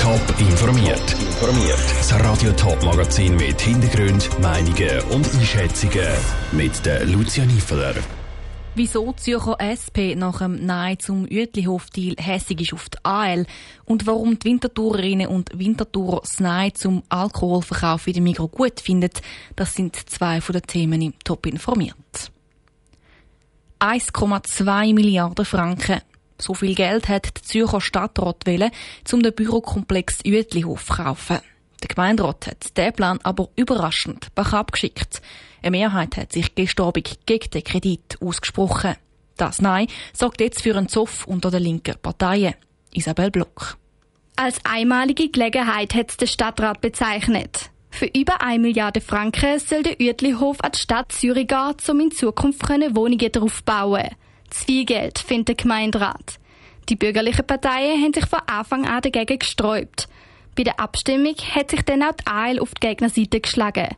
Top informiert. Informiert. Das Radio Top Magazin mit Hintergrund, Meinungen und Einschätzungen mit der Lucia Niefeler. Wieso die Zürcher SP nach dem Nein zum Uetlihof-Deal hässig ist auf die AL und warum die Wintertourerinnen und Wintertourer das Nein zum Alkoholverkauf in der Migro gut finden, das sind zwei von den Themen im Top informiert. 1,2 Milliarden Franken. So viel Geld hat der Zürcher Stadtrat wollen, um den Bürokomplex Uetlihof zu kaufen. Der Gemeinderat hat diesen Plan aber überraschend bach abgeschickt. Eine Mehrheit hat sich gestern gegen den Kredit ausgesprochen. Das Nein sorgt jetzt für einen Zoff unter den linken Parteien. Isabel Block. Als einmalige Gelegenheit hat der Stadtrat bezeichnet. Für über 1 Milliarde Franken soll der Uetlihof an die Stadt Zürich gehen, um in Zukunft Wohnungen darauf bauen. Zu findet der Gemeinderat. Die bürgerlichen Parteien haben sich von Anfang an dagegen gesträubt. Bei der Abstimmung hat sich dann auch die AL auf die Gegnerseite geschlagen.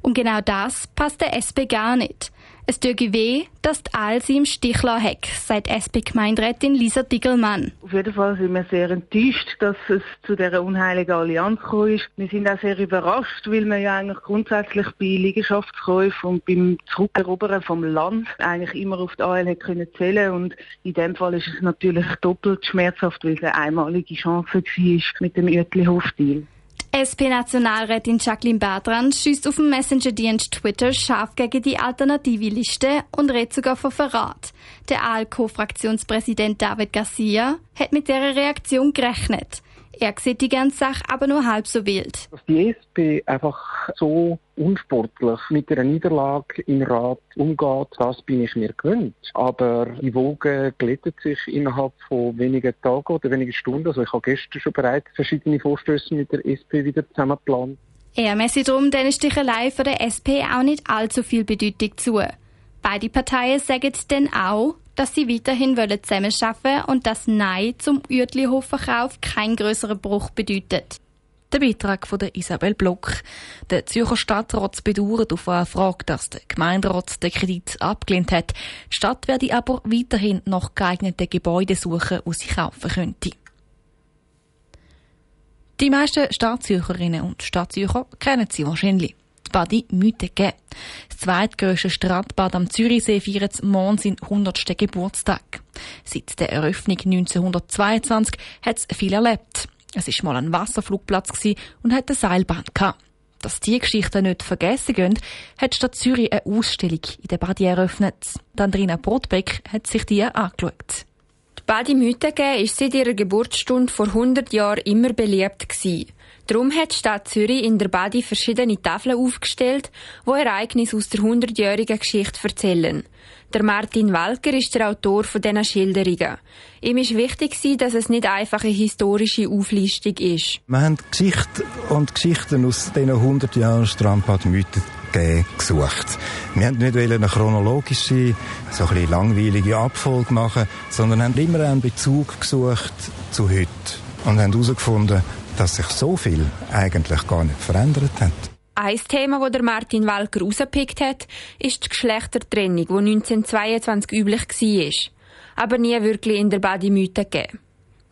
Und genau das passt der SP gar nicht. Es tut weh, dass die AL sie im Stich hat, sagt SP-Gemeinderätin Lisa Diggelmann. Auf jeden Fall sind wir sehr enttäuscht, dass es zu dieser unheiligen Allianz gekommen ist. Wir sind auch sehr überrascht, weil wir ja eigentlich grundsätzlich bei Liegenschaftskäufen und beim Zurückerobern vom Land eigentlich immer auf die AL können zählen und in dem Fall ist es natürlich doppelt schmerzhaft, weil es eine einmalige Chance war mit dem Uetlihof-Deal. SP-Nationalrätin Jacqueline Bertrand schießt auf dem Messenger-Dienst Twitter scharf gegen die alternative Liste und redet sogar von Verrat. Der ALCO-Fraktionspräsident David Garcia hat mit dieser Reaktion gerechnet. Er sieht die ganze Sache aber nur halb so wild. Dass die SP einfach so unsportlich mit einer Niederlage im Rat umgeht, das bin ich mir gewöhnt. Aber die Wogen glättet sich innerhalb von wenigen Tagen oder wenigen Stunden. Also ich habe gestern schon bereits verschiedene Vorstöße mit der SP wieder zusammengeplant. Er messe darum den Stichelei für der SP auch nicht allzu viel Bedeutung zu. Beide Parteien sagen dann auch, dass sie weiterhin zusammenarbeiten wollen und dass Nein zum Uertlihofverkauf kein größerer Bruch bedeutet. Der Beitrag von Isabel Block. Der Zürcher Stadtrat bedauert auf eine Frage, dass der Gemeinderat den Kredit abgelehnt hat. Die Stadt werde aber weiterhin nach geeigneten Gebäuden suchen, die sie kaufen könnte. Die meisten Stadtzürcherinnen und Stadtzürcher kennen sie wahrscheinlich. Badi Mütege. Das zweitgrößte Strandbad am Zürichsee feiert morgen seinen 100. Geburtstag. Seit der Eröffnung 1922 hat es viel erlebt. Es war mal ein Wasserflugplatz und hat eine Seilbahn. Dass diese Geschichten nicht vergessen gehen, hat Stadt Zürich eine Ausstellung in der Badi eröffnet. Andrina Brotbeck hat sich die angeschaut. Die Badi Mütege ist seit ihrer Geburtsstunde vor 100 Jahren immer beliebt gewesen. Darum hat die Stadt Zürich in der Badi verschiedene Tafeln aufgestellt, wo Ereignisse aus der 100-jährigen Geschichte erzählen. Der Martin Walker ist der Autor von diesen Schilderungen. Ihm ist wichtig, dass es nicht einfach eine historische Auflistung ist. Wir haben Geschichte und Geschichten aus diesen 100 Jahren Strandbad-Mythen gesucht. Wir haben nicht eine chronologische, so ein langweilige Abfolge machen, sondern haben immer einen Bezug gesucht zu heute und haben herausgefunden, dass sich so viel eigentlich gar nicht verändert hat. Ein Thema, das der Martin Walker rausgepickt hat, ist die Geschlechtertrennung, die 1922 üblich war, aber nie wirklich in der Badimythe gegeben.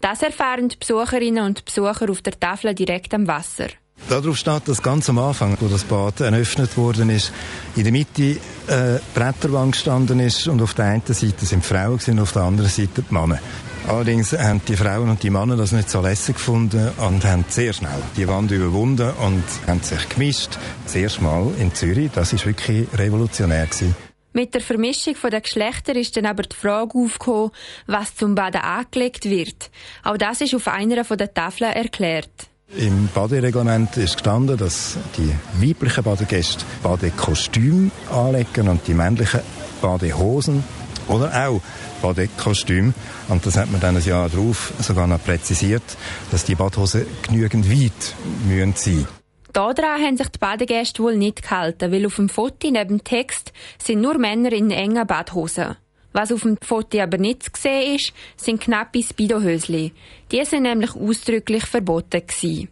Das erfahren die Besucherinnen und Besucher auf der Tafel direkt am Wasser. Darauf steht, dass ganz am Anfang, wo das Bad eröffnet worden ist, in der Mitte eine äh, Bretterwand gestanden ist und auf der einen Seite sind Frauen und auf der anderen Seite die Männer. Allerdings haben die Frauen und die Männer das nicht so lässig gefunden und haben sehr schnell die Wand überwunden und haben sich gemischt. Das erste Mal in Zürich, das ist wirklich revolutionär gewesen. Mit der Vermischung der Geschlechter ist dann aber die Frage aufgekommen, was zum Baden angelegt wird. Auch das ist auf einer der Tafeln erklärt. Im Badereglement ist gestanden, dass die weiblichen Badegäste Badekostüm anlegen und die männlichen Badehosen oder auch Badekostüm. Und das hat man dann ein Jahr darauf sogar noch präzisiert, dass die Badhosen genügend weit müssen sein Daran haben sich die Badegäste wohl nicht gehalten, weil auf dem Foto neben dem Text sind nur Männer in engen Badhosen. Was auf dem Foto aber nicht zu sehen ist, sind knappe Speedohösli. Die sind nämlich ausdrücklich verboten gewesen.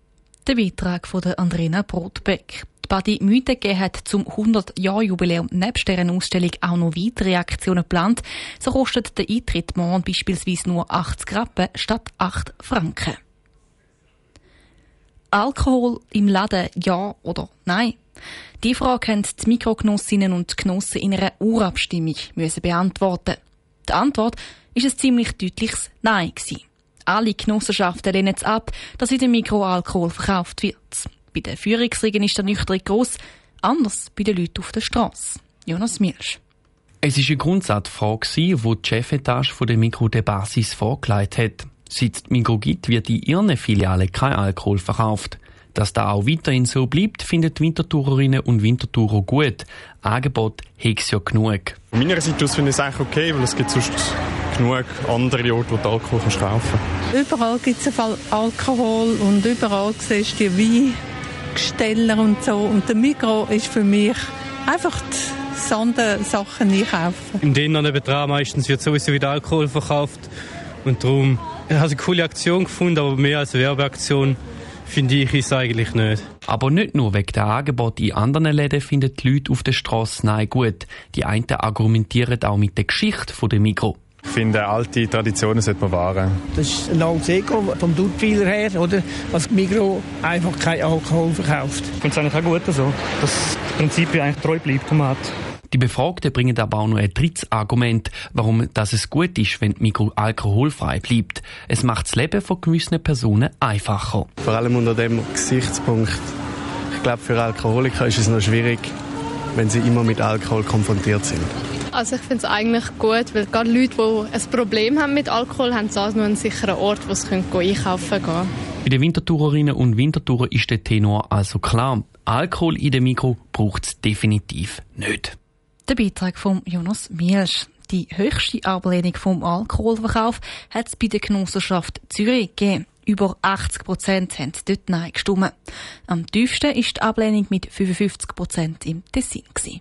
Der Beitrag von der Andrina Brotbeck. Die Badi Mütege hat zum 100-Jahr-Jubiläum nebst deren Ausstellung auch noch weitere Aktionen geplant. So kostet der Eintritt morgen beispielsweise nur 80 Rappen statt 8 Franken. Alkohol im Laden, ja oder nein? Die Frage haben die Mikrogenossinnen und Genossen in einer Urabstimmung müssen beantworten. Die Antwort ist ein ziemlich deutliches Nein gewesen. Alle Genossenschaften lehnen es ab, dass in dem Mikro Alkohol verkauft wird. Bei den Führungsriegen ist der Nüchtern gross, anders bei den Leuten auf der Straße. Jonas Milsch. Es war eine Grundsatzfrage, die die Chefetage der Mikro de Basis vorgelegt hat. Seit es Mikro gibt, wird in ihren Filialen kein Alkohol verkauft. Dass da auch weiterhin so bleibt, finden die Wintertourerinnen und Wintertourer gut. Angebot hat es ja genug. Von meiner Seite aus finde ich es eigentlich okay, weil es gibt sonst genug andere Orte, wo du Alkohol kannst kaufen Überall gibt es Alkohol und überall siehst du die Weingesteller und so. Und der Mikro ist für mich einfach die Sondersachen einkaufen. Im Dinner nebenan meistens wird sowieso wieder Alkohol verkauft und darum ich habe eine coole Aktion gefunden, aber mehr als Werbeaktion finde ich es eigentlich nicht. Aber nicht nur wegen der Angebote in anderen Läden finden die Leute auf der Straße nein gut. Die einen argumentieren auch mit der Geschichte der Mikro. Ich finde, alte Traditionen sollte man wahren. Das ist ein altes Ego vom Duttweiler her, oder? Dass Mikro einfach kein Alkohol verkauft. Ich finde es eigentlich auch gut so, dass das Prinzip eigentlich treu bleibt, man hat. Die Befragten bringen aber auch noch ein drittes Argument, warum das es gut ist, wenn die Mikro alkoholfrei bleibt. Es macht das Leben von gewissen Personen einfacher. Vor allem unter dem Gesichtspunkt. Ich glaube, für Alkoholiker ist es noch schwierig, wenn sie immer mit Alkohol konfrontiert sind. Also ich finde es eigentlich gut, weil gerade Leute, die ein Problem haben mit Alkohol, haben so nur einen sicheren Ort, wo sie einkaufen können. Bei den Wintertourerinnen und Wintertourer ist der Tenor also klar. Alkohol in dem Mikro braucht es definitiv nicht. Der Beitrag von Jonas Mielsch. Die höchste Ablehnung vom Alkoholverkauf hat es bei der Genossenschaft Zürich gegeben. Über 80 Prozent haben dort Nein gestimmt. Am tiefsten ist die Ablehnung mit 55 Prozent im Tessin. Gewesen.